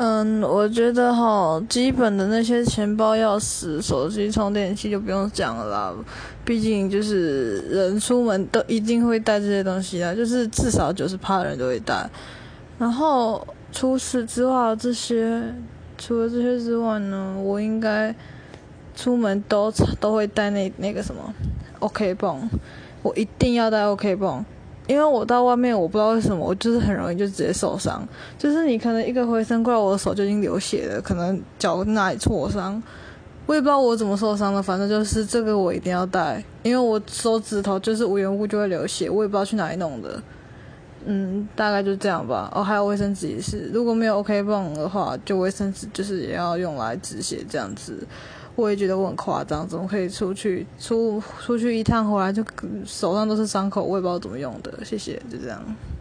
嗯，我觉得哈，基本的那些钱包、钥匙、手机、充电器就不用讲了啦。毕竟就是人出门都一定会带这些东西啦，就是至少九十趴的人都会带。然后除此之外，这些除了这些之外呢，我应该出门都都会带那那个什么 OK 泵，我一定要带 OK 泵。因为我到外面，我不知道为什么，我就是很容易就直接受伤。就是你可能一个回身过来，我的手就已经流血了，可能脚哪里挫伤，我也不知道我怎么受伤的。反正就是这个我一定要带，因为我手指头就是无缘无故就会流血，我也不知道去哪里弄的。嗯，大概就这样吧。哦，还有卫生纸也是，如果没有 OK 泵的话，就卫生纸就是也要用来止血这样子。我也觉得我很夸张，怎么可以出去出出去一趟回来就手上都是伤口？我也不知道怎么用的。谢谢，就这样。